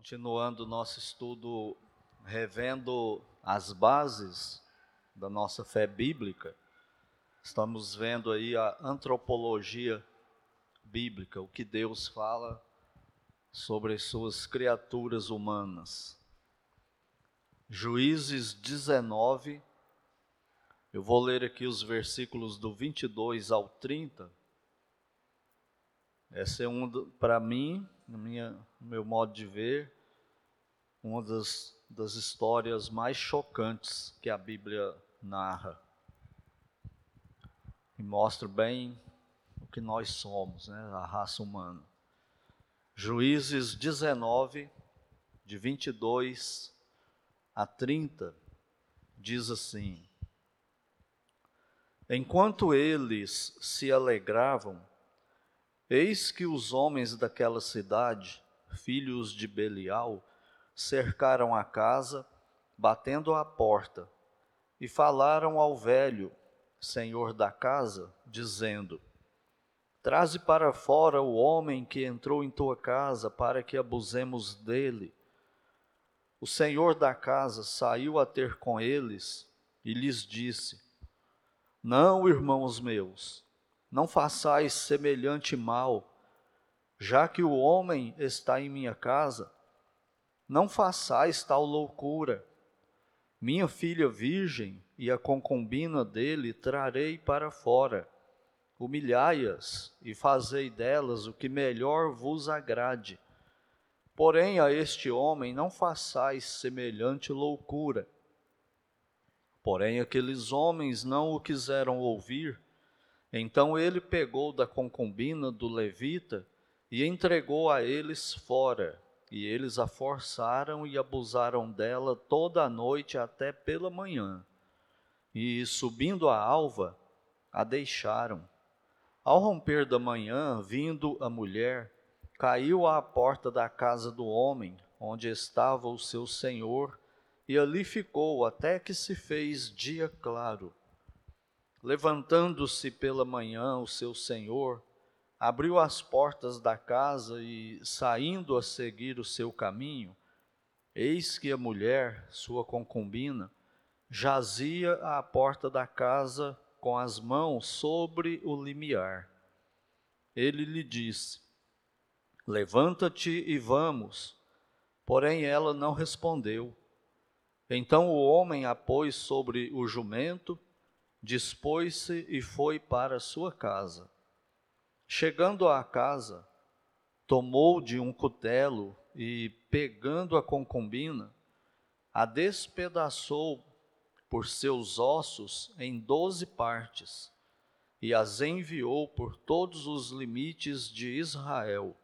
Continuando nosso estudo, revendo as bases da nossa fé bíblica, estamos vendo aí a antropologia bíblica, o que Deus fala sobre as suas criaturas humanas. Juízes 19, eu vou ler aqui os versículos do 22 ao 30. Essa é um, para mim, no, minha, no meu modo de ver, uma das, das histórias mais chocantes que a Bíblia narra. E mostra bem o que nós somos, né, a raça humana. Juízes 19, de 22 a 30, diz assim: Enquanto eles se alegravam, Eis que os homens daquela cidade, filhos de Belial, cercaram a casa, batendo à porta, e falaram ao velho, senhor da casa, dizendo: Traze para fora o homem que entrou em tua casa, para que abusemos dele. O senhor da casa saiu a ter com eles e lhes disse: Não, irmãos meus, não façais semelhante mal, já que o homem está em minha casa, não façais tal loucura. Minha filha virgem e a concubina dele trarei para fora. Humilhai-as e fazei delas o que melhor vos agrade. Porém, a este homem não façais semelhante loucura. Porém, aqueles homens não o quiseram ouvir então ele pegou da concubina do levita e entregou a eles fora, e eles a forçaram e abusaram dela toda a noite até pela manhã. E subindo a alva, a deixaram. Ao romper da manhã, vindo a mulher, caiu à porta da casa do homem, onde estava o seu senhor, e ali ficou até que se fez dia claro. Levantando-se pela manhã, o seu senhor abriu as portas da casa e, saindo a seguir o seu caminho, eis que a mulher, sua concubina, jazia à porta da casa com as mãos sobre o limiar. Ele lhe disse: Levanta-te e vamos. Porém ela não respondeu. Então o homem a pôs sobre o jumento dispôs-se e foi para sua casa. Chegando à casa, tomou de um cutelo e, pegando a concubina, a despedaçou por seus ossos em doze partes e as enviou por todos os limites de Israel.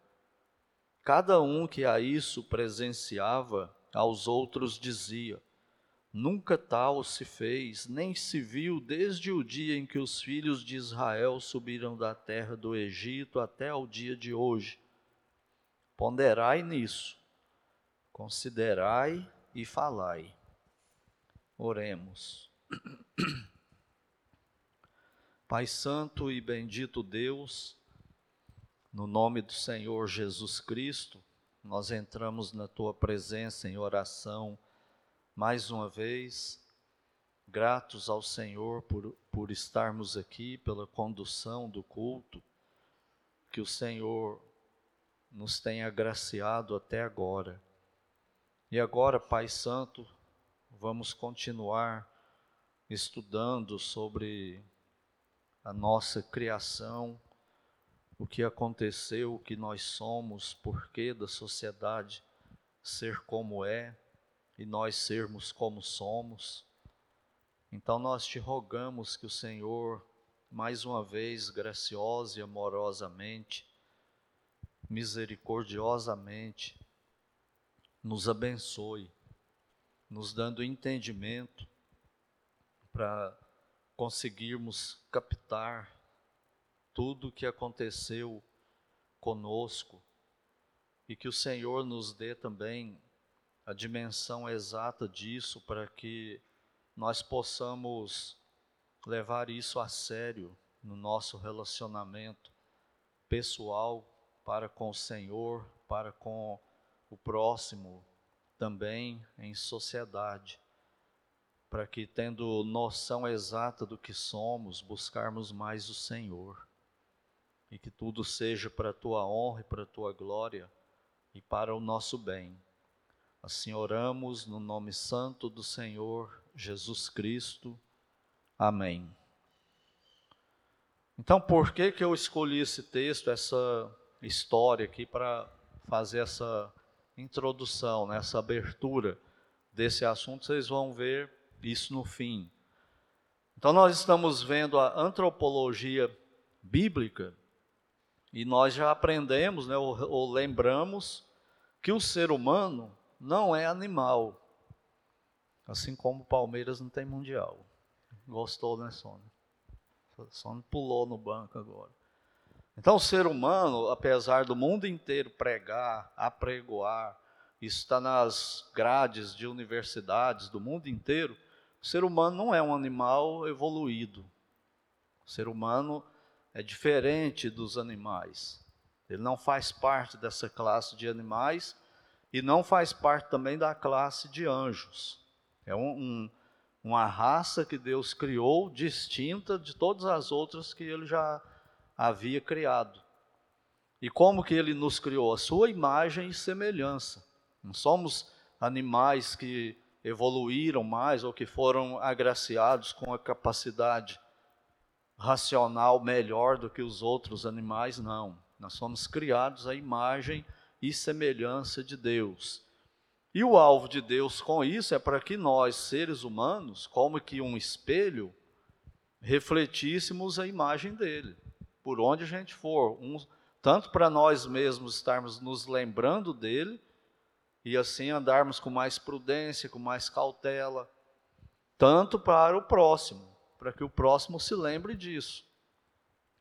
Cada um que a isso presenciava, aos outros dizia: Nunca tal se fez, nem se viu desde o dia em que os filhos de Israel subiram da terra do Egito até ao dia de hoje. Ponderai nisso, considerai e falai. Oremos. Pai Santo e bendito Deus, no nome do Senhor Jesus Cristo, nós entramos na tua presença em oração mais uma vez, gratos ao Senhor por, por estarmos aqui, pela condução do culto, que o Senhor nos tem agraciado até agora. E agora, Pai Santo, vamos continuar estudando sobre a nossa criação, o que aconteceu, o que nós somos, porquê da sociedade ser como é e nós sermos como somos. Então nós te rogamos que o Senhor, mais uma vez, graciosa e amorosamente, misericordiosamente, nos abençoe, nos dando entendimento para conseguirmos captar tudo o que aconteceu conosco e que o Senhor nos dê também a dimensão exata disso para que nós possamos levar isso a sério no nosso relacionamento pessoal para com o Senhor, para com o próximo também em sociedade, para que, tendo noção exata do que somos, buscarmos mais o Senhor e que tudo seja para a tua honra e para a tua glória e para o nosso bem. Assim oramos no nome santo do Senhor Jesus Cristo. Amém. Então, por que que eu escolhi esse texto, essa história aqui para fazer essa introdução, né, essa abertura desse assunto? Vocês vão ver isso no fim. Então, nós estamos vendo a antropologia bíblica e nós já aprendemos, né, ou, ou lembramos, que o ser humano não é animal. Assim como o Palmeiras não tem mundial. Gostou, né, Sônia? Sônia pulou no banco agora. Então, o ser humano, apesar do mundo inteiro pregar, apregoar, está nas grades de universidades do mundo inteiro, o ser humano não é um animal evoluído. O ser humano é diferente dos animais. Ele não faz parte dessa classe de animais e não faz parte também da classe de anjos. É um, um, uma raça que Deus criou distinta de todas as outras que ele já havia criado. E como que ele nos criou? A sua imagem e semelhança. Não somos animais que evoluíram mais ou que foram agraciados com a capacidade racional melhor do que os outros animais, não. Nós somos criados à imagem e semelhança de Deus. E o alvo de Deus com isso é para que nós, seres humanos, como que um espelho, refletíssemos a imagem dele, por onde a gente for, um, tanto para nós mesmos estarmos nos lembrando dele, e assim andarmos com mais prudência, com mais cautela, tanto para o próximo, para que o próximo se lembre disso.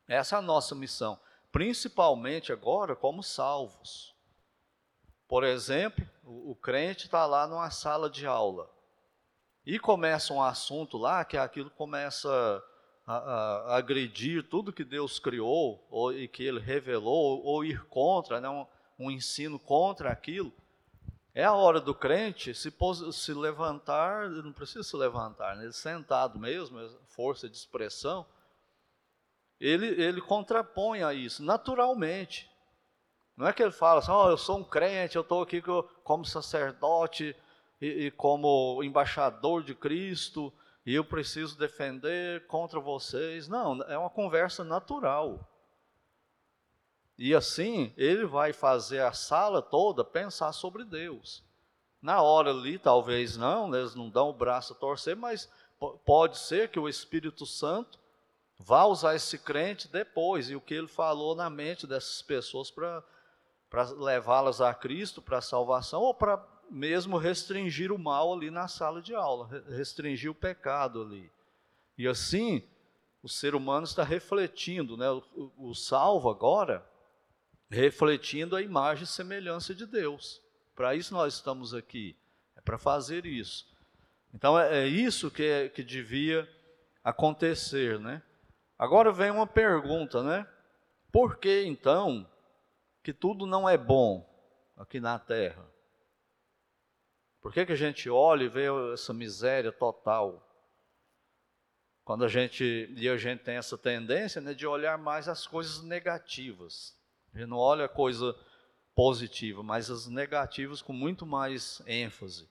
Essa é a nossa missão, principalmente agora como salvos. Por exemplo, o, o crente está lá numa sala de aula e começa um assunto lá que aquilo começa a, a, a agredir tudo que Deus criou ou, e que Ele revelou, ou, ou ir contra, né, um, um ensino contra aquilo. É a hora do crente se, se levantar, não precisa se levantar, né? ele sentado mesmo, força de expressão, ele, ele contrapõe a isso, naturalmente. Não é que ele fala assim, oh, eu sou um crente, eu estou aqui como sacerdote e, e como embaixador de Cristo, e eu preciso defender contra vocês. Não, é uma conversa natural. E assim, ele vai fazer a sala toda pensar sobre Deus. Na hora ali, talvez não, eles não dão o braço a torcer, mas pode ser que o Espírito Santo vá usar esse crente depois, e o que ele falou na mente dessas pessoas para levá-las a Cristo, para a salvação, ou para mesmo restringir o mal ali na sala de aula, restringir o pecado ali. E assim, o ser humano está refletindo, né? o, o salvo agora refletindo a imagem e semelhança de Deus. Para isso nós estamos aqui, é para fazer isso. Então é, é isso que, é, que devia acontecer, né? Agora vem uma pergunta, né? Por que então que tudo não é bom aqui na Terra? Por que, que a gente olha e vê essa miséria total? Quando a gente, e a gente tem essa tendência né, de olhar mais as coisas negativas. A gente não olha a coisa positiva, mas as negativas com muito mais ênfase.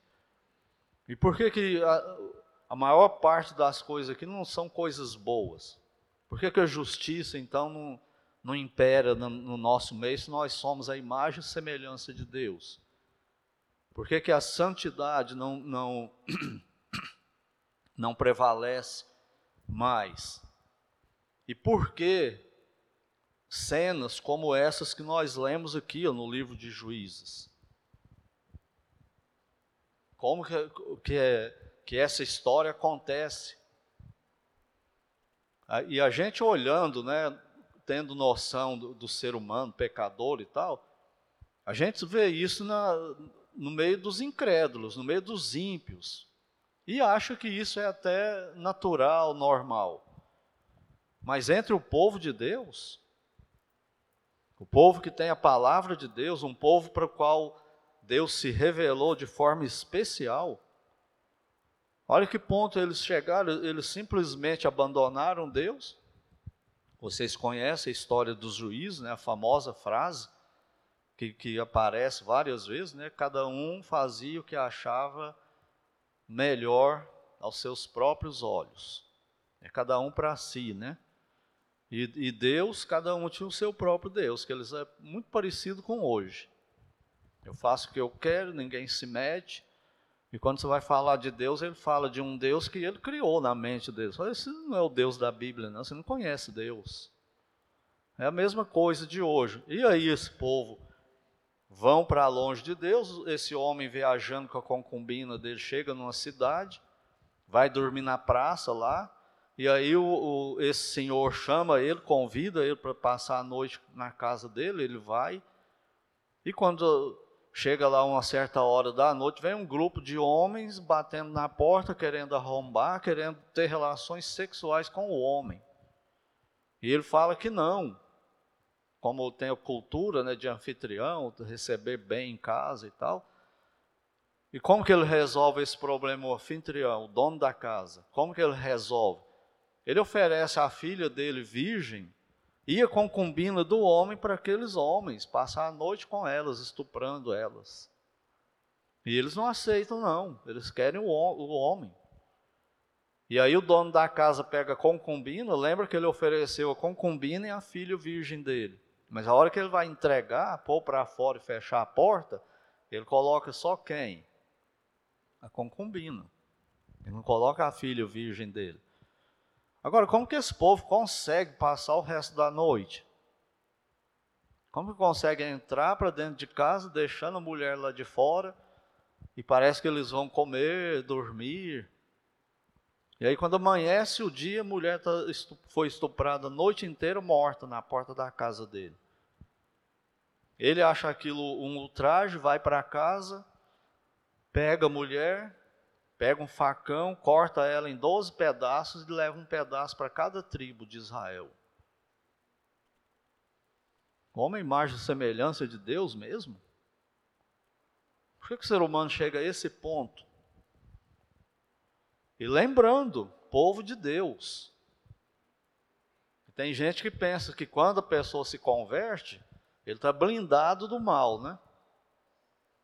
E por que, que a, a maior parte das coisas aqui não são coisas boas? Por que, que a justiça, então, não, não impera no, no, nosso meio se nós somos a imagem e semelhança de Deus? Por que, que a santidade não, não, não prevalece mais? E por que cenas como essas que nós lemos aqui ó, no livro de Juízes. Como que, que, é, que essa história acontece? E a gente olhando, né, tendo noção do, do ser humano, pecador e tal, a gente vê isso na, no meio dos incrédulos, no meio dos ímpios, e acha que isso é até natural, normal. Mas entre o povo de Deus, o povo que tem a palavra de Deus, um povo para o qual Deus se revelou de forma especial. Olha que ponto eles chegaram, eles simplesmente abandonaram Deus. Vocês conhecem a história dos juízes, né, a famosa frase que, que aparece várias vezes, né? Cada um fazia o que achava melhor aos seus próprios olhos. É cada um para si, né? E, e, Deus, cada um tinha o seu próprio Deus, que eles é muito parecido com hoje. Eu faço o que eu quero, ninguém se mete. E quando você vai falar de Deus, ele fala de um Deus que ele criou na mente deles. Esse não é o Deus da Bíblia, não. Você não conhece Deus. É a mesma coisa de hoje. E aí esse povo vão para longe de Deus. Esse homem viajando com a concubina dele chega numa cidade, vai dormir na praça lá. E aí o, o, esse senhor chama ele, convida ele para passar a noite na casa dele. Ele vai. E quando chega lá uma certa hora da noite, vem um grupo de homens batendo na porta, querendo arrombar, querendo ter relações sexuais com o homem. E ele fala que não. Como tem a cultura né, de anfitrião, de receber bem em casa e tal. E como que ele resolve esse problema, o anfitrião, o dono da casa? Como que ele resolve? Ele oferece a filha dele virgem ia concubina do homem para aqueles homens, passar a noite com elas, estuprando elas. E eles não aceitam, não, eles querem o, o homem. E aí o dono da casa pega a concubina, lembra que ele ofereceu a concubina e a filha virgem dele. Mas a hora que ele vai entregar, pôr para fora e fechar a porta, ele coloca só quem? A concubina. Ele não coloca a filha virgem dele. Agora, como que esse povo consegue passar o resto da noite? Como que consegue entrar para dentro de casa, deixando a mulher lá de fora, e parece que eles vão comer, dormir. E aí, quando amanhece o dia, a mulher tá, foi estuprada a noite inteira, morta na porta da casa dele. Ele acha aquilo um ultraje, vai para casa, pega a mulher, pega um facão, corta ela em 12 pedaços e leva um pedaço para cada tribo de Israel. Como a imagem e semelhança de Deus mesmo? Por que, que o ser humano chega a esse ponto? E lembrando, povo de Deus. Tem gente que pensa que quando a pessoa se converte, ele está blindado do mal, né?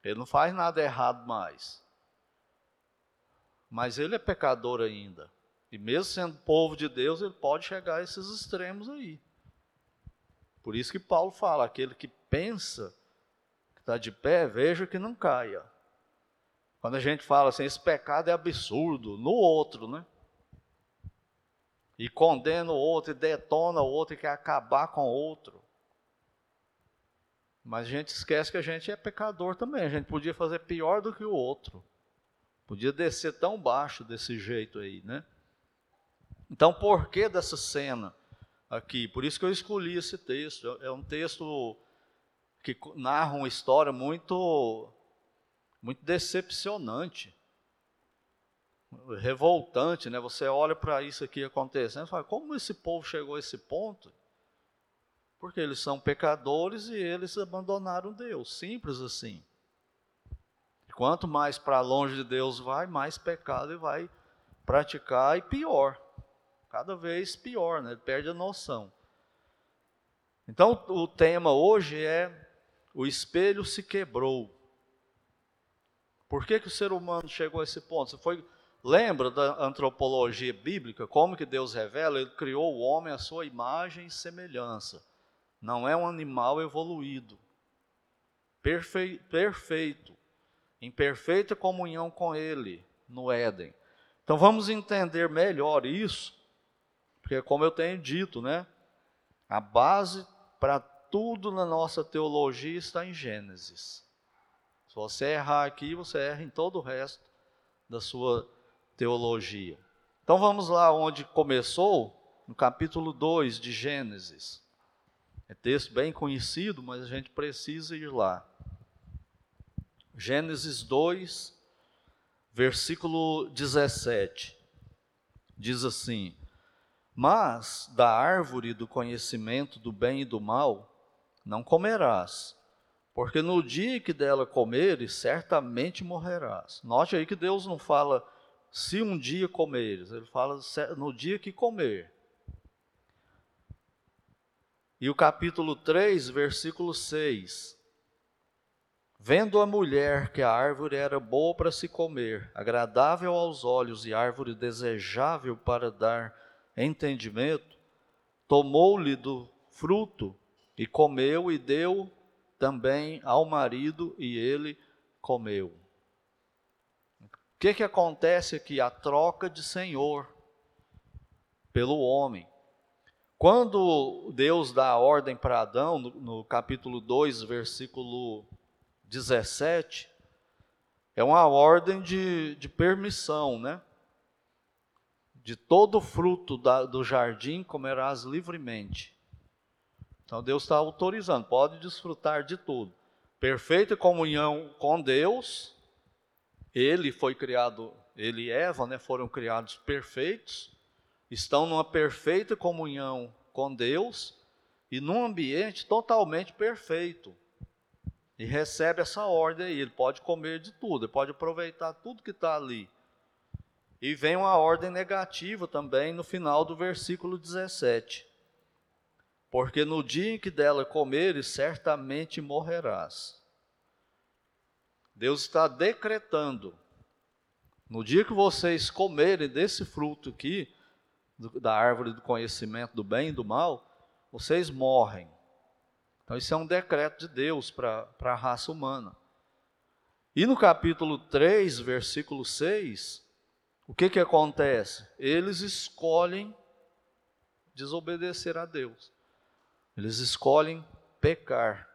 Ele não faz nada errado mais mas ele é pecador ainda. E mesmo sendo povo de Deus, ele pode chegar a esses extremos aí. Por isso que Paulo fala: aquele que pensa que está de pé, veja que não caia. Quando a gente fala assim, esse pecado é absurdo, no outro, né? E condena o outro, e detona o outro, e quer acabar com o outro. Mas a gente esquece que a gente é pecador também, a gente podia fazer pior do que o outro. Podia descer tão baixo desse jeito aí, né? Então, por que dessa cena aqui? Por isso que eu escolhi esse texto. É um texto que narra uma história muito, muito decepcionante, revoltante, né? Você olha para isso aqui acontecendo e fala: como esse povo chegou a esse ponto? Porque eles são pecadores e eles abandonaram Deus, simples assim. Quanto mais para longe de Deus vai, mais pecado ele vai praticar e pior. Cada vez pior, né? ele perde a noção. Então, o tema hoje é: o espelho se quebrou. Por que, que o ser humano chegou a esse ponto? Você foi, lembra da antropologia bíblica? Como que Deus revela? Ele criou o homem à sua imagem e semelhança. Não é um animal evoluído. perfeito em perfeita comunhão com Ele no Éden. Então vamos entender melhor isso, porque como eu tenho dito, né, a base para tudo na nossa teologia está em Gênesis. Se você errar aqui, você erra em todo o resto da sua teologia. Então vamos lá onde começou, no capítulo 2 de Gênesis. É texto bem conhecido, mas a gente precisa ir lá. Gênesis 2, versículo 17. Diz assim: Mas da árvore do conhecimento do bem e do mal não comerás, porque no dia que dela comeres, certamente morrerás. Note aí que Deus não fala se um dia comeres, ele fala no dia que comer. E o capítulo 3, versículo 6. Vendo a mulher que a árvore era boa para se comer, agradável aos olhos e árvore desejável para dar entendimento, tomou-lhe do fruto e comeu e deu também ao marido e ele comeu. O que, que acontece aqui? A troca de senhor pelo homem. Quando Deus dá a ordem para Adão, no, no capítulo 2, versículo 17, é uma ordem de, de permissão, né? De todo fruto da, do jardim comerás livremente. Então Deus está autorizando, pode desfrutar de tudo. Perfeita comunhão com Deus, ele foi criado, ele e Eva, né, foram criados perfeitos, estão numa perfeita comunhão com Deus e num ambiente totalmente perfeito. E recebe essa ordem aí, ele pode comer de tudo, ele pode aproveitar tudo que está ali. E vem uma ordem negativa também no final do versículo 17 porque no dia em que dela comeres, certamente morrerás. Deus está decretando, no dia que vocês comerem desse fruto aqui, da árvore do conhecimento do bem e do mal, vocês morrem. Então, isso é um decreto de Deus para a raça humana. E no capítulo 3, versículo 6, o que, que acontece? Eles escolhem desobedecer a Deus. Eles escolhem pecar.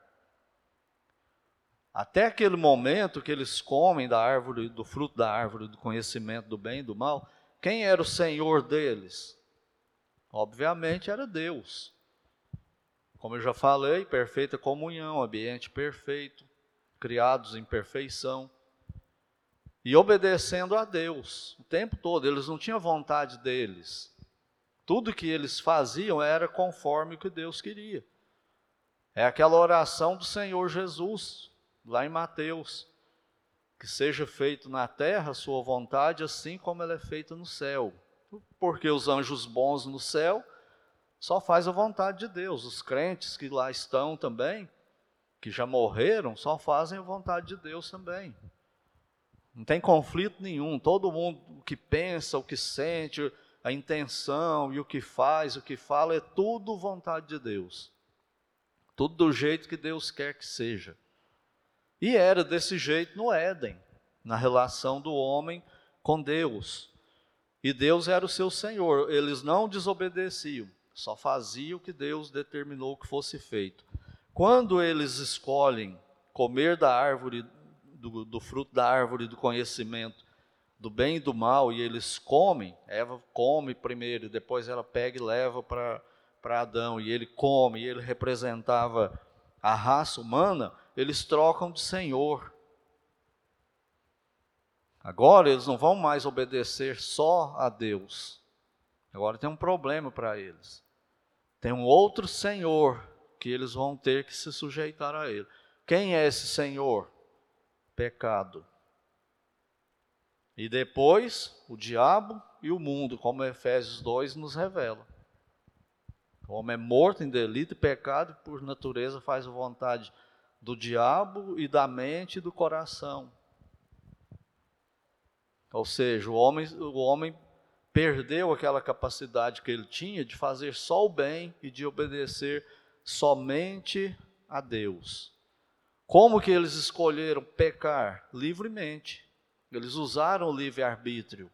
Até aquele momento que eles comem da árvore, do fruto da árvore do conhecimento do bem e do mal, quem era o Senhor deles? Obviamente era Deus. Como eu já falei, perfeita comunhão, ambiente perfeito, criados em perfeição e obedecendo a Deus o tempo todo. Eles não tinham vontade deles, tudo que eles faziam era conforme o que Deus queria. É aquela oração do Senhor Jesus, lá em Mateus. Que seja feito na terra a sua vontade, assim como ela é feita no céu. Porque os anjos bons no céu só faz a vontade de Deus. Os crentes que lá estão também, que já morreram, só fazem a vontade de Deus também. Não tem conflito nenhum. Todo mundo o que pensa, o que sente, a intenção e o que faz, o que fala, é tudo vontade de Deus. Tudo do jeito que Deus quer que seja. E era desse jeito no Éden, na relação do homem com Deus. E Deus era o seu Senhor, eles não desobedeciam, só faziam o que Deus determinou que fosse feito. Quando eles escolhem comer da árvore, do, do fruto da árvore do conhecimento do bem e do mal e eles comem, Eva come primeiro, depois ela pega e leva para Adão e ele come, e ele representava a raça humana, eles trocam de Senhor. Agora eles não vão mais obedecer só a Deus. Agora tem um problema para eles. Tem um outro Senhor que eles vão ter que se sujeitar a ele. Quem é esse Senhor? Pecado. E depois o diabo e o mundo, como Efésios 2 nos revela. O homem é morto em delito e pecado, e por natureza faz a vontade do diabo e da mente e do coração. Ou seja, o homem, o homem perdeu aquela capacidade que ele tinha de fazer só o bem e de obedecer somente a Deus. Como que eles escolheram pecar? Livremente. Eles usaram o livre-arbítrio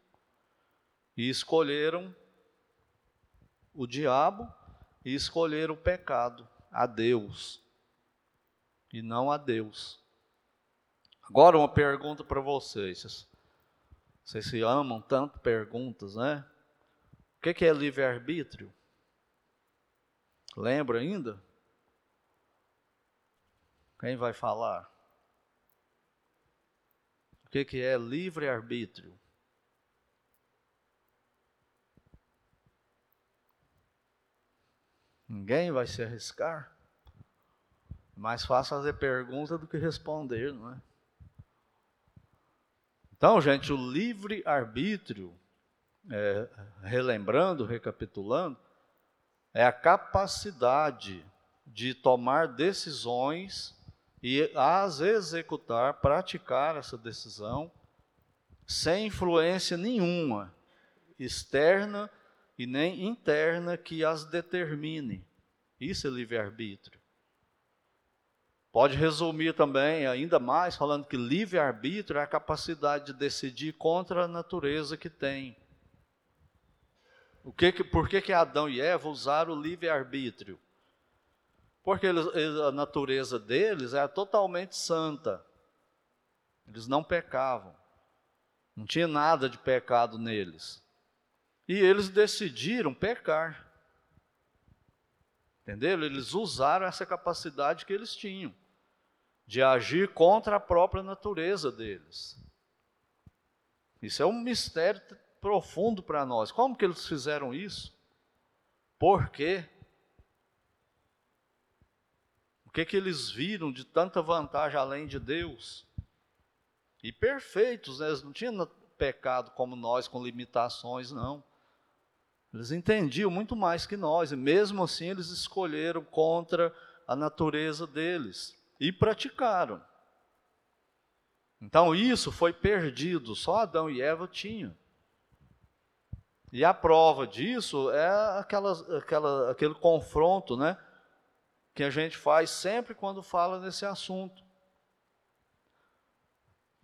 e escolheram o diabo e escolheram o pecado, a Deus, e não a Deus. Agora uma pergunta para vocês. Vocês se amam tanto perguntas, né? O que é livre-arbítrio? Lembra ainda? Quem vai falar? que, que é livre-arbítrio? Ninguém vai se arriscar? mais fácil fazer pergunta do que responder, não é? Então, gente, o livre-arbítrio, é, relembrando, recapitulando, é a capacidade de tomar decisões e as executar, praticar essa decisão, sem influência nenhuma, externa e nem interna, que as determine. Isso é livre-arbítrio. Pode resumir também, ainda mais, falando que livre-arbítrio é a capacidade de decidir contra a natureza que tem. O que, por que, que Adão e Eva usaram o livre-arbítrio? Porque eles, a natureza deles era totalmente santa. Eles não pecavam. Não tinha nada de pecado neles. E eles decidiram pecar. Entenderam? Eles usaram essa capacidade que eles tinham de agir contra a própria natureza deles. Isso é um mistério profundo para nós. Como que eles fizeram isso? Por quê? O que que eles viram de tanta vantagem além de Deus? E perfeitos, né? eles não tinham pecado como nós, com limitações, não. Eles entendiam muito mais que nós, e mesmo assim eles escolheram contra a natureza deles e praticaram. Então isso foi perdido, só Adão e Eva tinham. E a prova disso é aquela, aquela, aquele confronto, né? Que a gente faz sempre quando fala nesse assunto.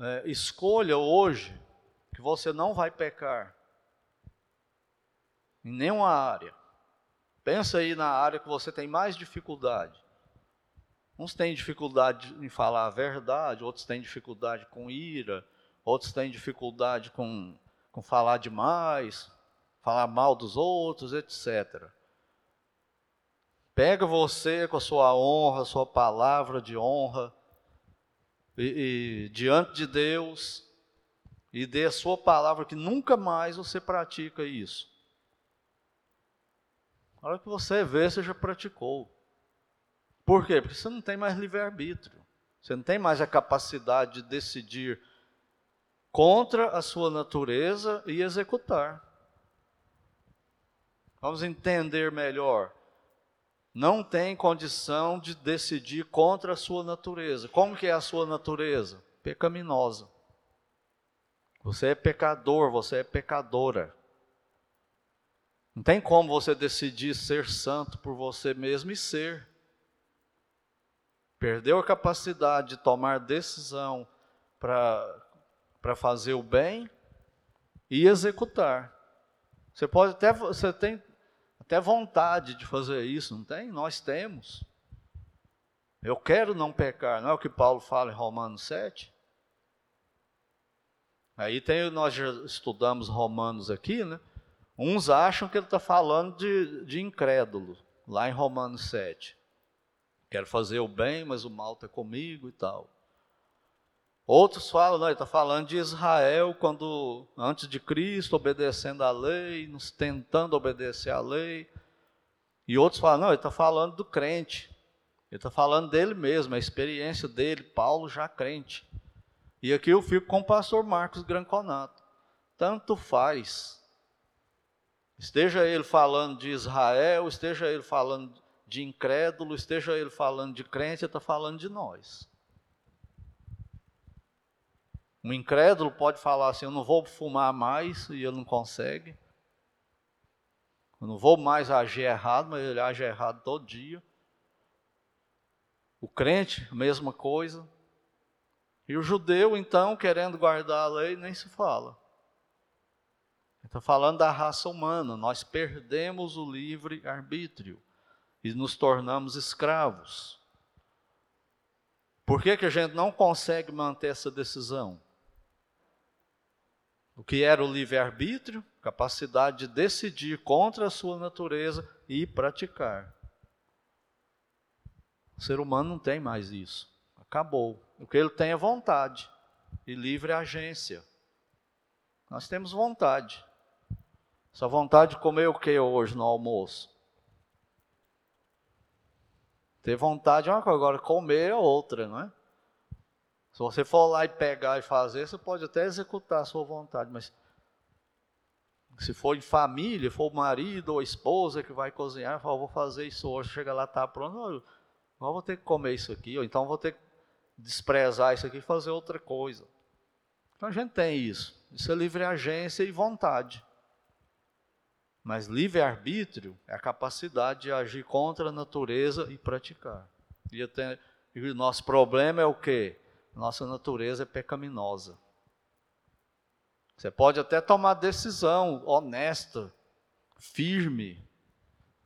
É, escolha hoje que você não vai pecar em nenhuma área. Pensa aí na área que você tem mais dificuldade. Uns têm dificuldade em falar a verdade, outros têm dificuldade com ira, outros têm dificuldade com, com falar demais, falar mal dos outros, etc. Pega você com a sua honra, sua palavra de honra, e, e, diante de Deus, e dê a sua palavra que nunca mais você pratica isso. A hora que você vê, você já praticou. Por quê? Porque você não tem mais livre-arbítrio. Você não tem mais a capacidade de decidir contra a sua natureza e executar. Vamos entender melhor. Não tem condição de decidir contra a sua natureza. Como que é a sua natureza? Pecaminosa. Você é pecador, você é pecadora. Não tem como você decidir ser santo por você mesmo e ser. Perdeu a capacidade de tomar decisão para fazer o bem e executar. Você pode até, você tem até vontade de fazer isso, não tem? Nós temos. Eu quero não pecar, não é o que Paulo fala em Romanos 7? Aí tem, nós já estudamos Romanos aqui, né? Uns acham que ele está falando de, de incrédulo, lá em Romanos 7. Quero fazer o bem, mas o mal está comigo e tal. Outros falam, não, ele está falando de Israel quando, antes de Cristo, obedecendo à lei, tentando obedecer à lei. E outros falam, não, ele está falando do crente. Ele está falando dele mesmo, a experiência dele, Paulo já crente. E aqui eu fico com o pastor Marcos Granconato. Tanto faz. Esteja ele falando de Israel, esteja ele falando de incrédulo, esteja ele falando de crente, ele está falando de nós. Um incrédulo pode falar assim: Eu não vou fumar mais, e ele não consegue. Eu não vou mais agir errado, mas ele age errado todo dia. O crente, mesma coisa. E o judeu, então, querendo guardar a lei, nem se fala. Está falando da raça humana. Nós perdemos o livre arbítrio e nos tornamos escravos. Por que, que a gente não consegue manter essa decisão? O que era o livre-arbítrio? Capacidade de decidir contra a sua natureza e praticar. O ser humano não tem mais isso. Acabou. O que ele tem é vontade e livre agência. Nós temos vontade. Essa vontade de comer o que hoje no almoço? Ter vontade é uma coisa, agora comer é outra, não é? Se você for lá e pegar e fazer, você pode até executar a sua vontade, mas se for em família, for o marido ou a esposa que vai cozinhar, fala, vou fazer isso hoje, chega lá, está pronto, não, vou ter que comer isso aqui, ou então vou ter que desprezar isso aqui e fazer outra coisa. Então a gente tem isso. Isso é livre agência e vontade. Mas livre-arbítrio é a capacidade de agir contra a natureza e praticar. E, e o nosso problema é o quê? Nossa natureza é pecaminosa. Você pode até tomar decisão honesta, firme,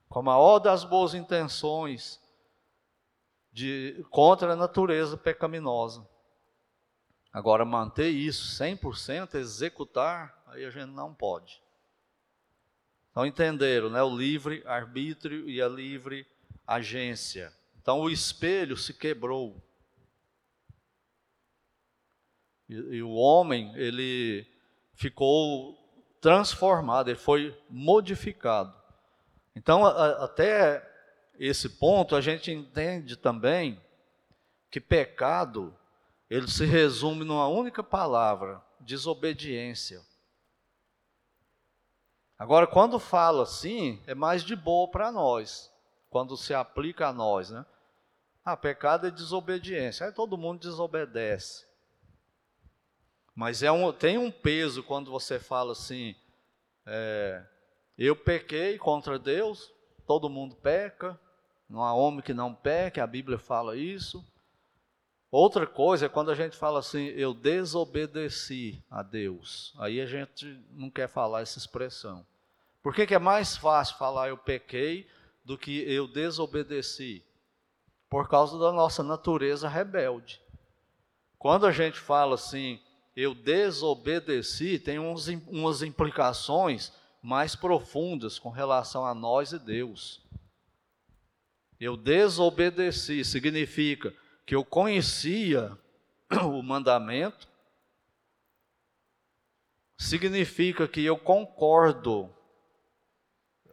com a maior das boas intenções, de, contra a natureza pecaminosa. Agora, manter isso 100%, executar, aí a gente não pode. Então, entenderam, né? O livre arbítrio e a livre agência. Então, o espelho se quebrou. E, e o homem, ele ficou transformado, ele foi modificado. Então, a, até esse ponto, a gente entende também que pecado, ele se resume numa única palavra: desobediência. Agora, quando fala assim, é mais de boa para nós, quando se aplica a nós, né? Ah, pecado é desobediência. Aí todo mundo desobedece. Mas é um, tem um peso quando você fala assim: é, eu pequei contra Deus, todo mundo peca, não há homem que não peque, a Bíblia fala isso. Outra coisa é quando a gente fala assim, eu desobedeci a Deus. Aí a gente não quer falar essa expressão. Por que, que é mais fácil falar eu pequei do que eu desobedeci? Por causa da nossa natureza rebelde. Quando a gente fala assim, eu desobedeci, tem uns, umas implicações mais profundas com relação a nós e Deus. Eu desobedeci significa que eu conhecia o mandamento, significa que eu concordo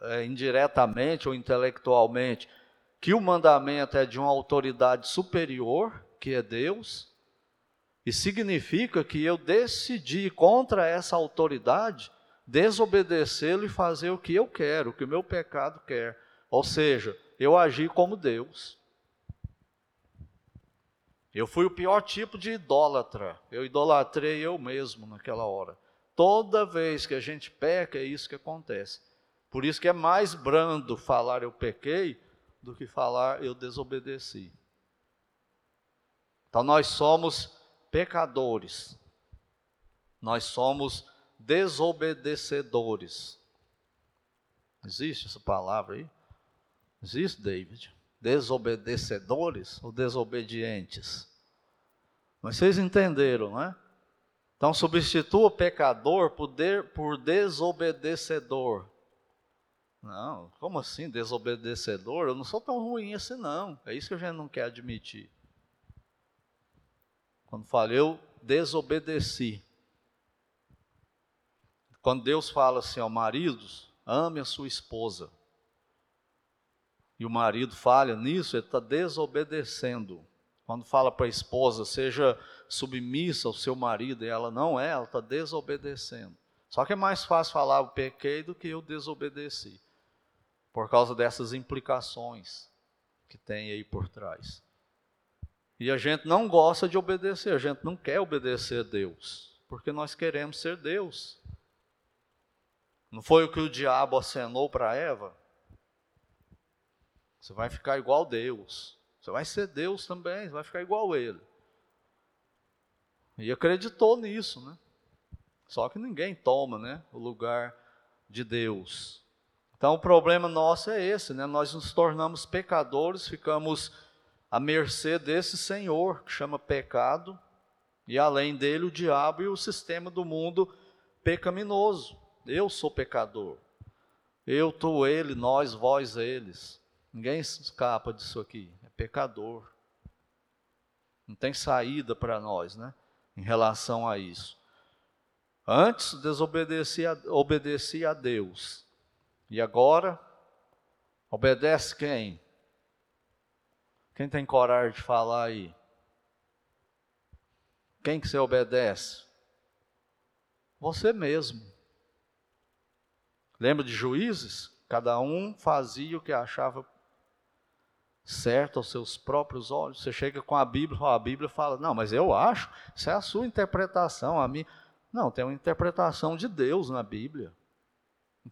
é, indiretamente ou intelectualmente que o mandamento é de uma autoridade superior, que é Deus, e significa que eu decidi contra essa autoridade desobedecê-lo e fazer o que eu quero, o que o meu pecado quer. Ou seja, eu agi como Deus. Eu fui o pior tipo de idólatra. Eu idolatrei eu mesmo naquela hora. Toda vez que a gente peca, é isso que acontece. Por isso que é mais brando falar eu pequei do que falar eu desobedeci. Então nós somos pecadores. Nós somos desobedecedores. Existe essa palavra aí? Existe, David? Desobedecedores ou desobedientes? Mas vocês entenderam, né? Então substitua pecador por, de, por desobedecedor. Não, como assim desobedecedor? Eu não sou tão ruim assim não. É isso que a gente não quer admitir. Quando fala, eu desobedeci. Quando Deus fala assim, ó, maridos, ame a sua esposa. E o marido falha nisso, ele está desobedecendo. Quando fala para a esposa, seja submissa ao seu marido, e ela não é, ela está desobedecendo. Só que é mais fácil falar o pequei do que eu desobedeci. Por causa dessas implicações que tem aí por trás. E a gente não gosta de obedecer, a gente não quer obedecer a Deus, porque nós queremos ser Deus. Não foi o que o diabo acenou para Eva? Você vai ficar igual Deus. Você vai ser Deus também, você vai ficar igual ele. E acreditou nisso, né? Só que ninguém toma, né, o lugar de Deus. Então o problema nosso é esse, né? Nós nos tornamos pecadores, ficamos à mercê desse senhor que chama pecado, e além dele o diabo e o sistema do mundo pecaminoso. Eu sou pecador. Eu, tu, ele, nós, vós, eles. Ninguém escapa disso aqui. É pecador. Não tem saída para nós, né? Em relação a isso. Antes desobedecia obedecia a Deus. E agora obedece quem? Quem tem coragem de falar aí? Quem que você obedece? Você mesmo. Lembra de juízes? Cada um fazia o que achava certo aos seus próprios olhos. Você chega com a Bíblia, a Bíblia fala: "Não, mas eu acho, isso é a sua interpretação, a mim". Não, tem uma interpretação de Deus na Bíblia.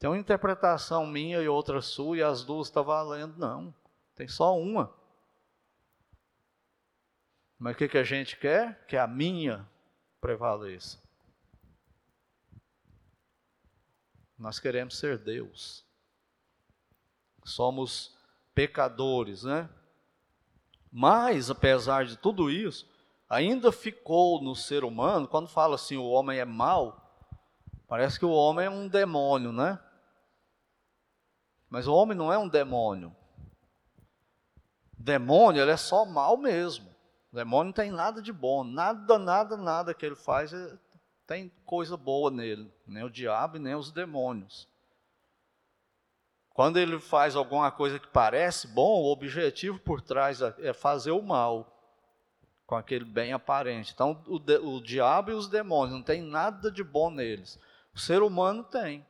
Uma interpretação minha e outra sua e as duas estão tá valendo, não. Tem só uma. Mas o que, que a gente quer? Que a minha prevaleça. Nós queremos ser Deus. Somos pecadores, né? Mas, apesar de tudo isso, ainda ficou no ser humano, quando fala assim, o homem é mau, parece que o homem é um demônio, né? Mas o homem não é um demônio. Demônio, ele é só mal mesmo. O demônio não tem nada de bom, nada, nada, nada que ele faz é, tem coisa boa nele, nem o diabo nem os demônios. Quando ele faz alguma coisa que parece bom, o objetivo por trás é, é fazer o mal, com aquele bem aparente. Então, o, o diabo e os demônios não tem nada de bom neles. O ser humano tem.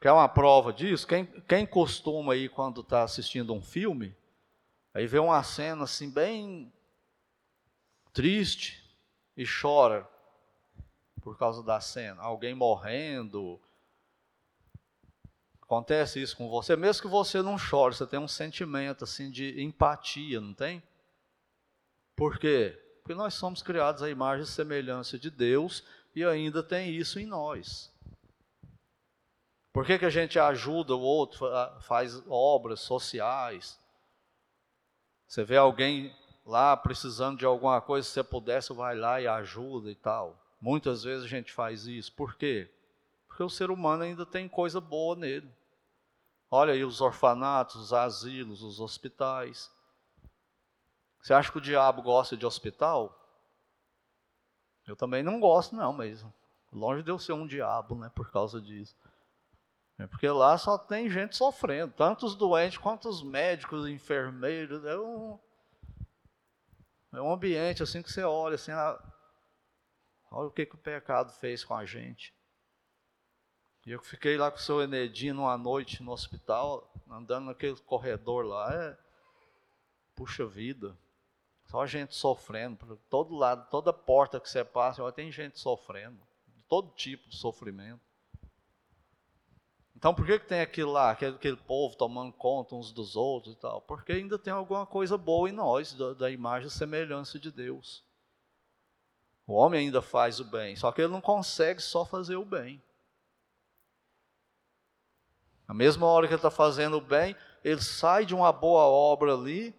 Quer uma prova disso? Quem, quem costuma aí, quando está assistindo um filme, aí vê uma cena assim, bem triste e chora por causa da cena. Alguém morrendo. Acontece isso com você, mesmo que você não chore, você tem um sentimento assim de empatia, não tem? Por quê? Porque nós somos criados à imagem e semelhança de Deus e ainda tem isso em nós. Por que, que a gente ajuda o outro, faz obras sociais? Você vê alguém lá precisando de alguma coisa, se você pudesse, vai lá e ajuda e tal. Muitas vezes a gente faz isso. Por quê? Porque o ser humano ainda tem coisa boa nele. Olha aí os orfanatos, os asilos, os hospitais. Você acha que o diabo gosta de hospital? Eu também não gosto, não, mas longe de eu ser um diabo, né, por causa disso. É porque lá só tem gente sofrendo, tanto os doentes quanto os médicos, enfermeiros. É um, é um ambiente assim que você olha assim, ah, olha o que, que o pecado fez com a gente. E eu fiquei lá com o seu Enedino uma noite no hospital, andando naquele corredor lá, é, puxa vida, só gente sofrendo, por todo lado, toda porta que você passa, olha, tem gente sofrendo, todo tipo de sofrimento. Então por que, que tem aquilo lá, aquele, aquele povo tomando conta uns dos outros e tal? Porque ainda tem alguma coisa boa em nós, da, da imagem e semelhança de Deus. O homem ainda faz o bem, só que ele não consegue só fazer o bem. Na mesma hora que ele está fazendo o bem, ele sai de uma boa obra ali.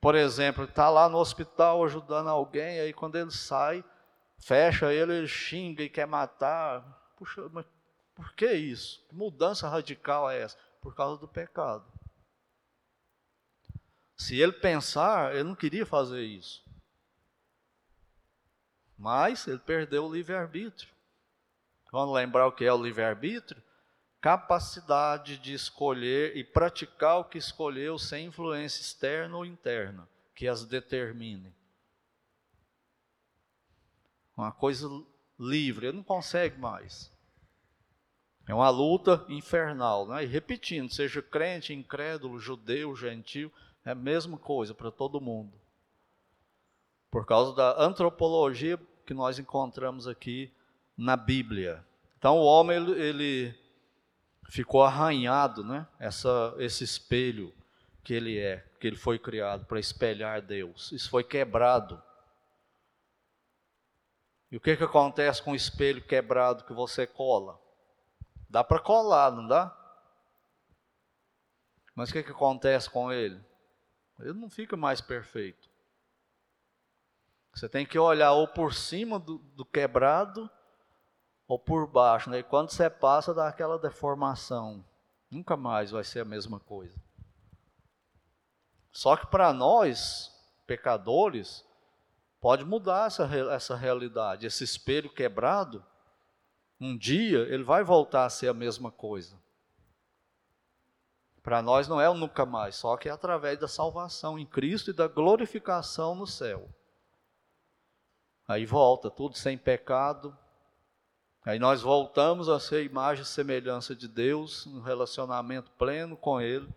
Por exemplo, está lá no hospital ajudando alguém, aí quando ele sai, fecha ele, ele xinga e quer matar. Puxa, mas por que isso? Que mudança radical é essa? Por causa do pecado. Se ele pensar, ele não queria fazer isso. Mas ele perdeu o livre-arbítrio. Vamos lembrar o que é o livre-arbítrio? Capacidade de escolher e praticar o que escolheu sem influência externa ou interna, que as determine. Uma coisa livre, ele não consegue mais. É uma luta infernal. Né? E repetindo, seja crente, incrédulo, judeu, gentil, é a mesma coisa para todo mundo. Por causa da antropologia que nós encontramos aqui na Bíblia. Então o homem ele, ele ficou arranhado, né? Essa, esse espelho que ele é, que ele foi criado para espelhar Deus. Isso foi quebrado. E o que, que acontece com o espelho quebrado que você cola? Dá para colar, não dá? Mas o que, que acontece com ele? Ele não fica mais perfeito. Você tem que olhar ou por cima do, do quebrado ou por baixo. Né? Quando você passa, dá aquela deformação. Nunca mais vai ser a mesma coisa. Só que para nós, pecadores, pode mudar essa, essa realidade. Esse espelho quebrado um dia ele vai voltar a ser a mesma coisa. Para nós não é o nunca mais, só que é através da salvação em Cristo e da glorificação no céu. Aí volta tudo sem pecado. Aí nós voltamos a ser imagem e semelhança de Deus, um relacionamento pleno com Ele,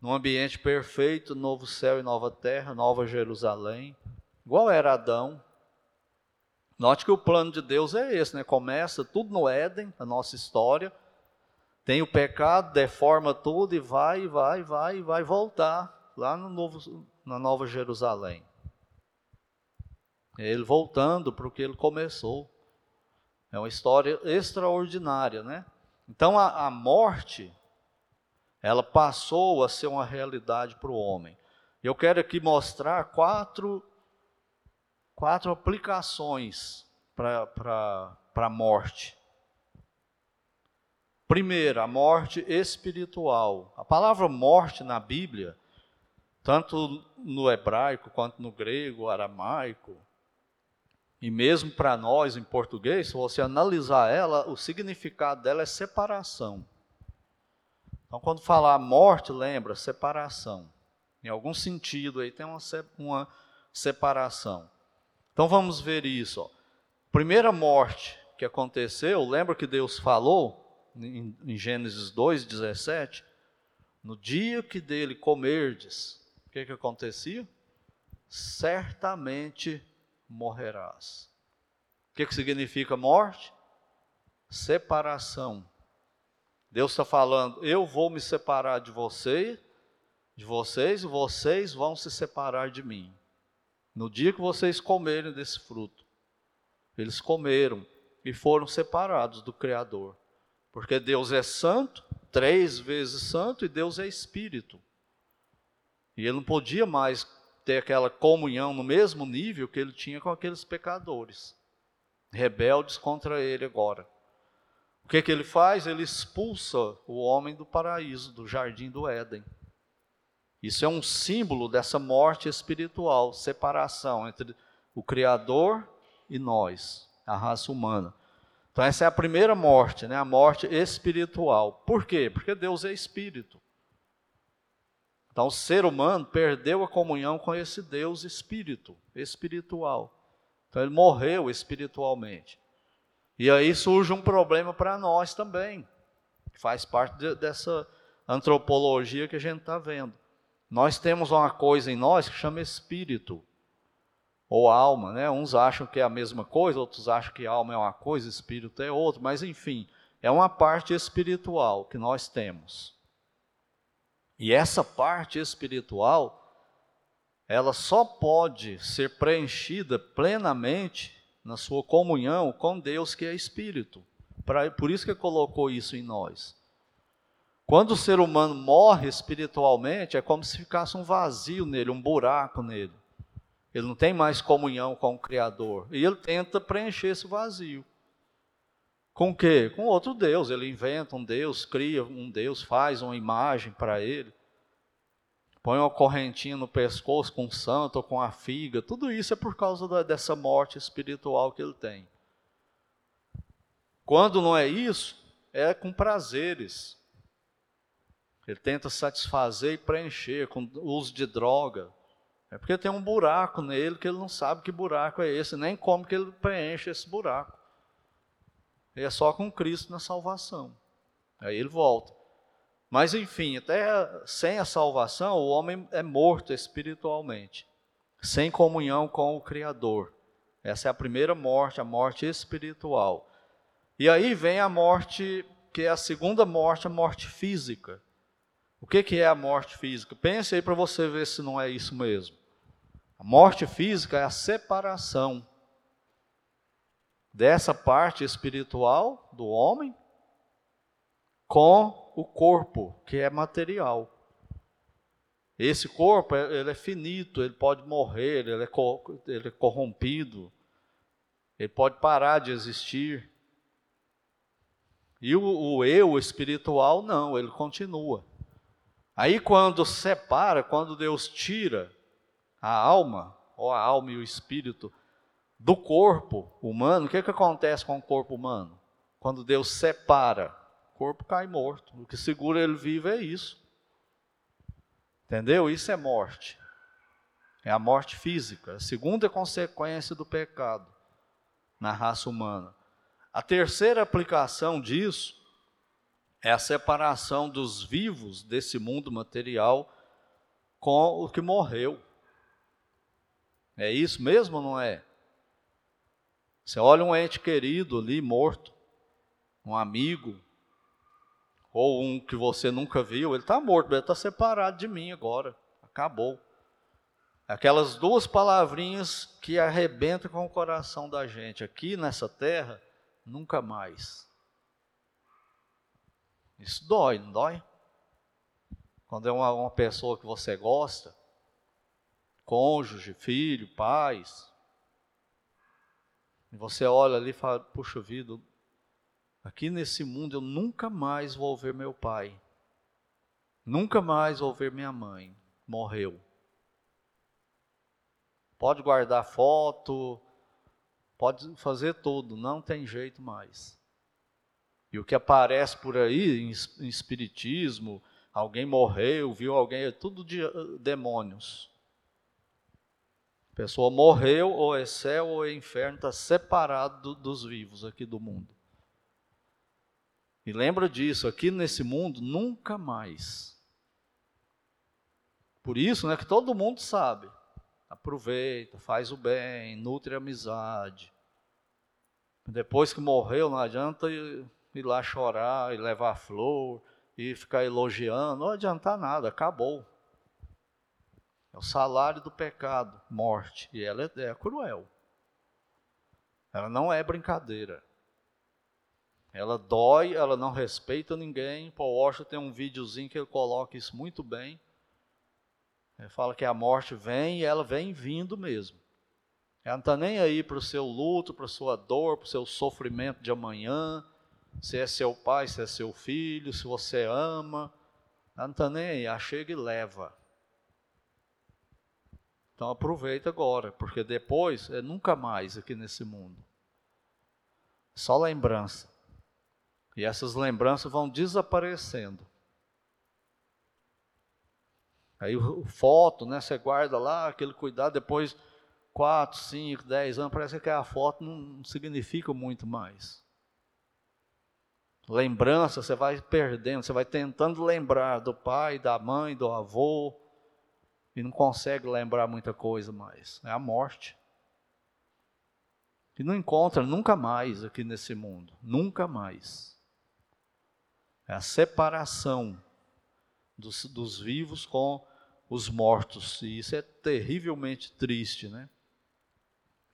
num ambiente perfeito, novo céu e nova terra, nova Jerusalém, igual era Adão. Note que o plano de Deus é esse, né? Começa tudo no Éden, a nossa história. Tem o pecado, deforma tudo e vai, vai, vai, vai voltar lá no novo, na Nova Jerusalém. Ele voltando para o que ele começou. É uma história extraordinária, né? Então a, a morte, ela passou a ser uma realidade para o homem. Eu quero aqui mostrar quatro, quatro aplicações para a morte. Primeiro, a morte espiritual. A palavra morte na Bíblia, tanto no hebraico quanto no grego, aramaico, e mesmo para nós em português, se você analisar ela, o significado dela é separação. Então, quando falar morte, lembra separação. Em algum sentido aí tem uma, separação. Então vamos ver isso. Ó. Primeira morte que aconteceu, lembra que Deus falou em, em Gênesis 2,17? No dia que dele comerdes, o que, que acontecia? Certamente morrerás. O que, que significa morte? Separação. Deus está falando, eu vou me separar de você, de vocês, e vocês vão se separar de mim. No dia que vocês comerem desse fruto. Eles comeram e foram separados do Criador. Porque Deus é santo, três vezes santo, e Deus é espírito. E ele não podia mais ter aquela comunhão no mesmo nível que ele tinha com aqueles pecadores, rebeldes contra ele agora. O que, que ele faz? Ele expulsa o homem do paraíso, do jardim do Éden. Isso é um símbolo dessa morte espiritual, separação entre o Criador e nós, a raça humana. Então, essa é a primeira morte, né? a morte espiritual. Por quê? Porque Deus é espírito. Então, o ser humano perdeu a comunhão com esse Deus espírito, espiritual. Então, ele morreu espiritualmente. E aí surge um problema para nós também, que faz parte de, dessa antropologia que a gente está vendo. Nós temos uma coisa em nós que chama espírito, ou alma, né? Uns acham que é a mesma coisa, outros acham que alma é uma coisa, espírito é outra, mas enfim, é uma parte espiritual que nós temos. E essa parte espiritual, ela só pode ser preenchida plenamente na sua comunhão com Deus que é Espírito. Pra, por isso que colocou isso em nós. Quando o ser humano morre espiritualmente, é como se ficasse um vazio nele, um buraco nele. Ele não tem mais comunhão com o Criador. E ele tenta preencher esse vazio. Com o quê? Com outro Deus. Ele inventa um Deus, cria um Deus, faz uma imagem para ele. Põe uma correntinha no pescoço com um santo ou com a figa. Tudo isso é por causa da, dessa morte espiritual que ele tem. Quando não é isso, é com prazeres. Ele tenta satisfazer e preencher com uso de droga. É porque tem um buraco nele que ele não sabe que buraco é esse, nem como que ele preenche esse buraco. E é só com Cristo na salvação. Aí ele volta. Mas enfim, até sem a salvação, o homem é morto espiritualmente, sem comunhão com o Criador. Essa é a primeira morte, a morte espiritual. E aí vem a morte, que é a segunda morte, a morte física. O que, que é a morte física? Pense aí para você ver se não é isso mesmo. A morte física é a separação dessa parte espiritual do homem com o corpo, que é material. Esse corpo ele é finito, ele pode morrer, ele é, ele é corrompido, ele pode parar de existir. E o, o eu espiritual não, ele continua. Aí quando separa, quando Deus tira a alma, ou a alma e o espírito, do corpo humano, o que, que acontece com o corpo humano? Quando Deus separa, o corpo cai morto. O que segura ele vivo é isso. Entendeu? Isso é morte. É a morte física, a segunda consequência do pecado na raça humana. A terceira aplicação disso é a separação dos vivos desse mundo material com o que morreu. É isso mesmo ou não é? Você olha um ente querido ali morto, um amigo, ou um que você nunca viu, ele está morto, ele está separado de mim agora, acabou. Aquelas duas palavrinhas que arrebentam com o coração da gente aqui nessa terra, nunca mais. Isso dói, não dói? Quando é uma, uma pessoa que você gosta, cônjuge, filho, pais, e você olha ali e fala: Puxa vida, aqui nesse mundo eu nunca mais vou ver meu pai, nunca mais vou ver minha mãe, morreu. Pode guardar foto, pode fazer tudo, não tem jeito mais. E o que aparece por aí em, espiritismo, alguém morreu, viu alguém, é tudo de uh, demônios. Pessoa morreu, ou é céu ou é inferno, está separado do, dos vivos aqui do mundo. E lembra disso, aqui nesse mundo, nunca mais. Por isso, né, que todo mundo sabe aproveita, faz o bem, nutre a amizade. Depois que morreu, não adianta ir, ir lá chorar e levar flor e ficar elogiando, não adianta nada, acabou. O salário do pecado, morte, e ela é, é cruel. Ela não é brincadeira. Ela dói, ela não respeita ninguém. Paul Washer tem um videozinho que ele coloca isso muito bem. Ele fala que a morte vem e ela vem vindo mesmo. Ela não está nem aí para o seu luto, para a sua dor, para o seu sofrimento de amanhã, se é seu pai, se é seu filho, se você ama. Ela não está nem aí, ela chega e leva. Então aproveita agora, porque depois é nunca mais aqui nesse mundo. Só lembrança. E essas lembranças vão desaparecendo. Aí o, foto, né? Você guarda lá aquele cuidado, depois 4, 5, 10 anos, parece que a foto não, significa muito mais. Lembrança, você vai perdendo, você vai tentando lembrar do pai, da mãe, do avô, e não consegue lembrar muita coisa mais. É a morte. E não encontra nunca mais aqui nesse mundo. Nunca mais. É a separação dos, dos vivos com os mortos. E isso é terrivelmente triste, né?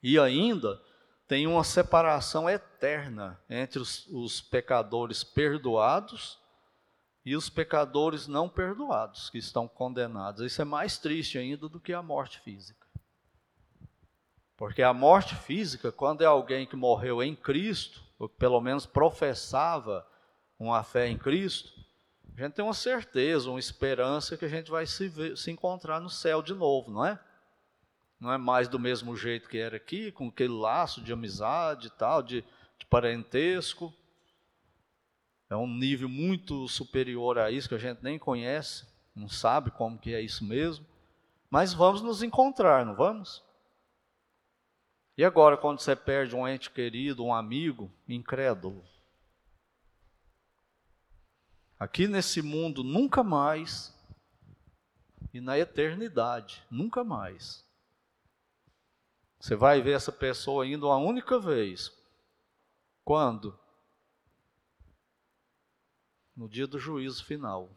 E ainda tem uma separação eterna entre os, os pecadores perdoados e os pecadores não perdoados, que estão condenados. Isso é mais triste ainda do que a morte física. Porque a morte física, quando é alguém que morreu em Cristo, ou que pelo menos professava uma fé em Cristo, a gente tem uma certeza, uma esperança que a gente vai se, ver, se encontrar no céu de novo, não é? Não é mais do mesmo jeito que era aqui, com aquele laço de amizade e tal, de, de parentesco. É um nível muito superior a isso que a gente nem conhece, não sabe como que é isso mesmo. Mas vamos nos encontrar, não vamos? E agora, quando você perde um ente querido, um amigo incrédulo? aqui nesse mundo nunca mais e na eternidade nunca mais. Você vai ver essa pessoa indo uma única vez. Quando? No dia do juízo final.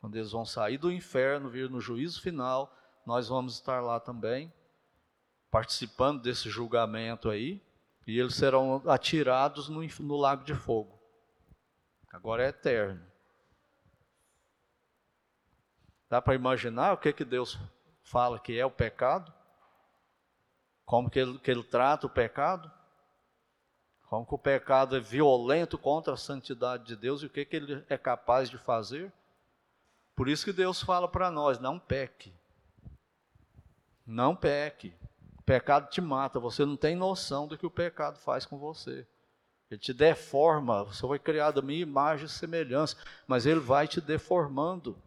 Quando eles vão sair do inferno, vir no juízo final, nós vamos estar lá também, participando desse julgamento aí, e eles serão atirados no, no lago de fogo. Agora é eterno. Dá para imaginar o que, que Deus fala que é o pecado? Como que ele, que ele trata o pecado? Como que o pecado é violento contra a santidade de Deus e o que, que ele é capaz de fazer? Por isso que Deus fala para nós: não peque. Não peque. O pecado te mata, você não tem noção do que o pecado faz com você. Ele te deforma, você foi criado a minha imagem e semelhança, mas ele vai te deformando.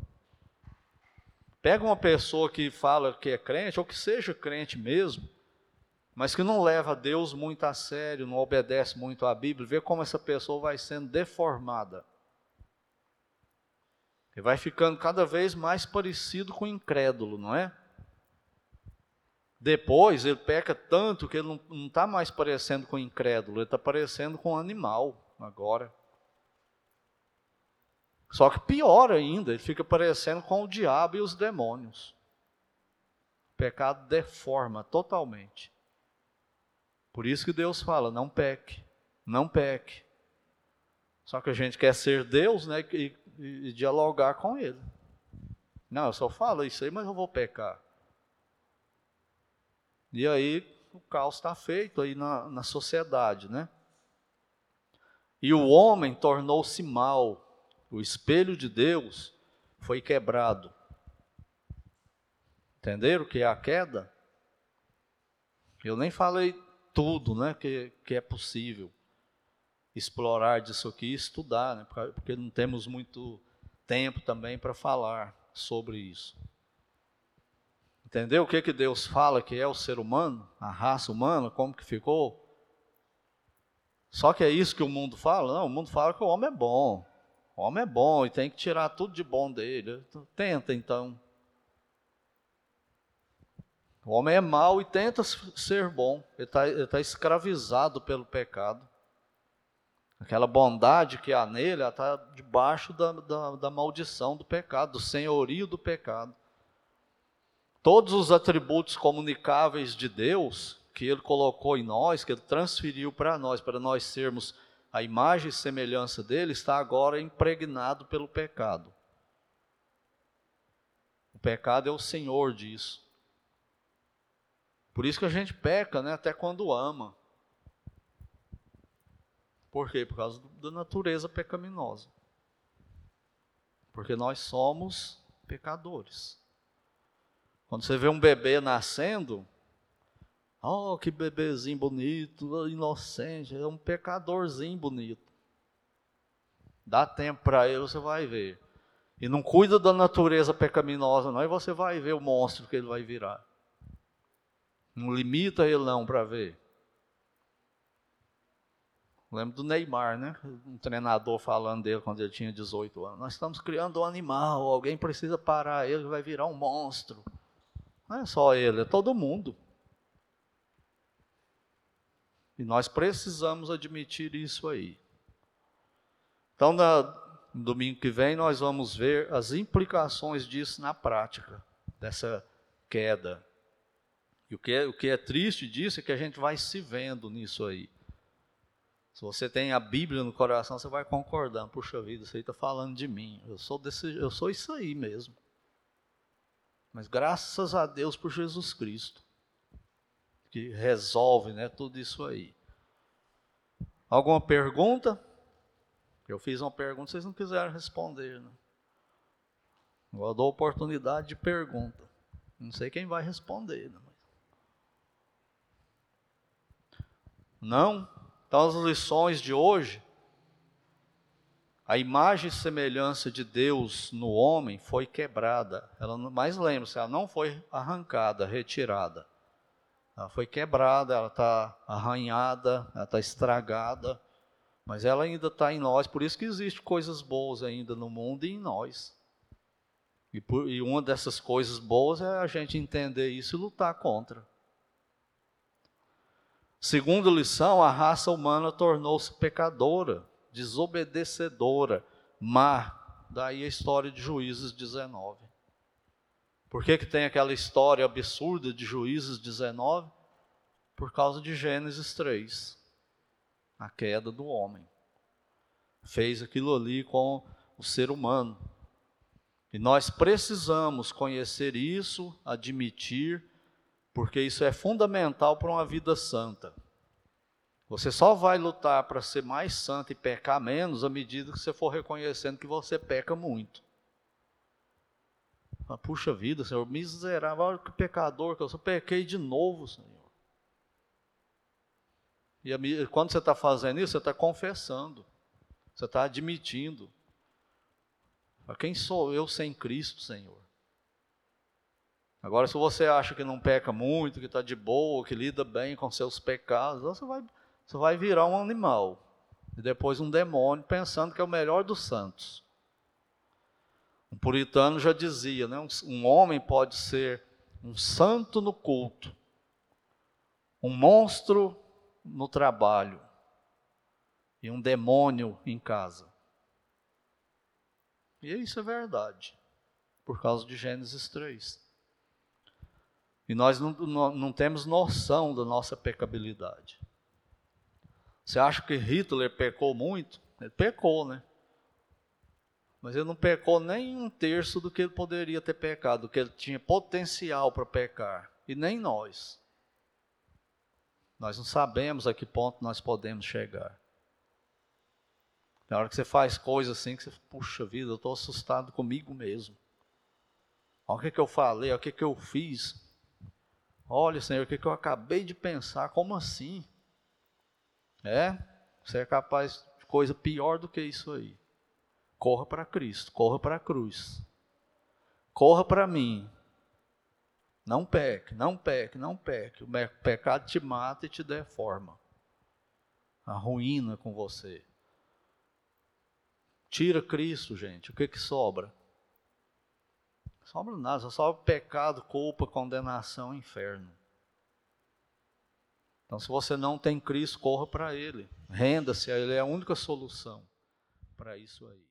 Pega uma pessoa que fala que é crente, ou que seja crente mesmo, mas que não leva Deus muito a sério, não obedece muito à Bíblia, vê como essa pessoa vai sendo deformada. E vai ficando cada vez mais parecido com o incrédulo, não é? Depois ele peca tanto que ele não está mais parecendo com o incrédulo, ele está parecendo com um animal agora. Só que pior ainda, ele fica parecendo com o diabo e os demônios. O pecado deforma totalmente. Por isso que Deus fala: não peque, não peque. Só que a gente quer ser Deus né, e, e, e dialogar com Ele. Não, eu só falo isso aí, mas eu vou pecar. E aí o caos está feito aí na, na sociedade, né? E o homem tornou-se mal, o espelho de Deus foi quebrado. Entenderam o que é a queda? Eu nem falei tudo né, que, que é possível explorar disso aqui e estudar, né, porque não temos muito tempo também para falar sobre isso. Entendeu o que, que Deus fala que é o ser humano, a raça humana, como que ficou? Só que é isso que o mundo fala? Não, o mundo fala que o homem é bom. O homem é bom e tem que tirar tudo de bom dele. Tenta então. O homem é mau e tenta ser bom. Ele está tá escravizado pelo pecado. Aquela bondade que há nele está debaixo da, da, da maldição do pecado, do senhorio do pecado. Todos os atributos comunicáveis de Deus que Ele colocou em nós, que Ele transferiu para nós, para nós sermos a imagem e semelhança dele, está agora impregnado pelo pecado. O pecado é o senhor disso. Por isso que a gente peca, né, até quando ama. Por quê? Por causa da natureza pecaminosa. Porque nós somos pecadores. Quando você vê um bebê nascendo, oh, que bebezinho bonito, inocente, é um pecadorzinho bonito. Dá tempo para ele, você vai ver. E não cuida da natureza pecaminosa, não, e você vai ver o monstro que ele vai virar. Não limita ele não para ver. Lembro do Neymar, né? Um treinador falando dele quando ele tinha 18 anos. Nós estamos criando um animal, alguém precisa parar ele, vai virar um monstro. Não é só ele, é todo mundo. E nós precisamos admitir isso aí. Então, no domingo que vem, nós vamos ver as implicações disso na prática, dessa queda. E o que, é, o que é triste disso é que a gente vai se vendo nisso aí. Se você tem a Bíblia no coração, você vai concordando. Puxa vida, isso aí está falando de mim. Eu sou, desse, eu sou isso aí mesmo. Mas graças a Deus por Jesus Cristo, que resolve né, tudo isso aí. Alguma pergunta? Eu fiz uma pergunta, vocês não quiseram responder. Né? Eu dou oportunidade de pergunta. Não sei quem vai responder. Né? Não? Então, as lições de hoje, a imagem e semelhança de Deus no homem foi quebrada. Ela, mas lembre-se, ela não foi arrancada, retirada. Ela foi quebrada, ela está arranhada, ela está estragada, mas ela ainda está em nós, por isso que existem coisas boas ainda no mundo e em nós. E, por, e uma dessas coisas boas é a gente entender isso e lutar contra. Segunda lição, a raça humana tornou-se pecadora, desobedecedora, má. Daí a história de Juízes 19. Por que, que tem aquela história absurda de Juízes 19? Por causa de Gênesis 3, a queda do homem. Fez aquilo ali com o ser humano. E nós precisamos conhecer isso, admitir porque isso é fundamental para uma vida santa. Você só vai lutar para ser mais santo e pecar menos à medida que você for reconhecendo que você peca muito. Ah, puxa vida, Senhor, miserável, olha que pecador que eu sou, pequei de novo, Senhor. E quando você está fazendo isso, você está confessando, você está admitindo. Quem sou eu sem Cristo, Senhor? Agora, se você acha que não peca muito, que está de boa, que lida bem com seus pecados, você vai, você vai virar um animal. E depois um demônio, pensando que é o melhor dos santos. Um puritano já dizia, né? um, um homem pode ser um santo no culto, um monstro no trabalho e um demônio em casa. E isso é verdade, por causa de Gênesis 3. E nós não, não, não temos noção da nossa pecabilidade. Você acha que Hitler pecou muito? Ele pecou, né? Mas ele não pecou nem um terço do que ele poderia ter pecado, do que ele tinha potencial para pecar. E nem nós. Nós não sabemos a que ponto nós podemos chegar. Na hora que você faz coisas assim, que você, puxa vida, eu estou assustado comigo mesmo. Olha o que, que eu falei, olha o que, que eu fiz. Olha, Senhor, o que, eu acabei de pensar, como assim? É, você é capaz de coisa pior do que isso aí. Corra para Cristo, corra para a cruz. Corra para mim. Não peque, não peque, não peque. O pecado te mata e te deforma. Arruína com você. Tira Cristo, gente. O que que sobra? Sobra nada, só sobra pecado, culpa, condenação, inferno. Então, se você não tem Cristo, corra para Ele. Renda-se a Ele, é a única solução para isso aí.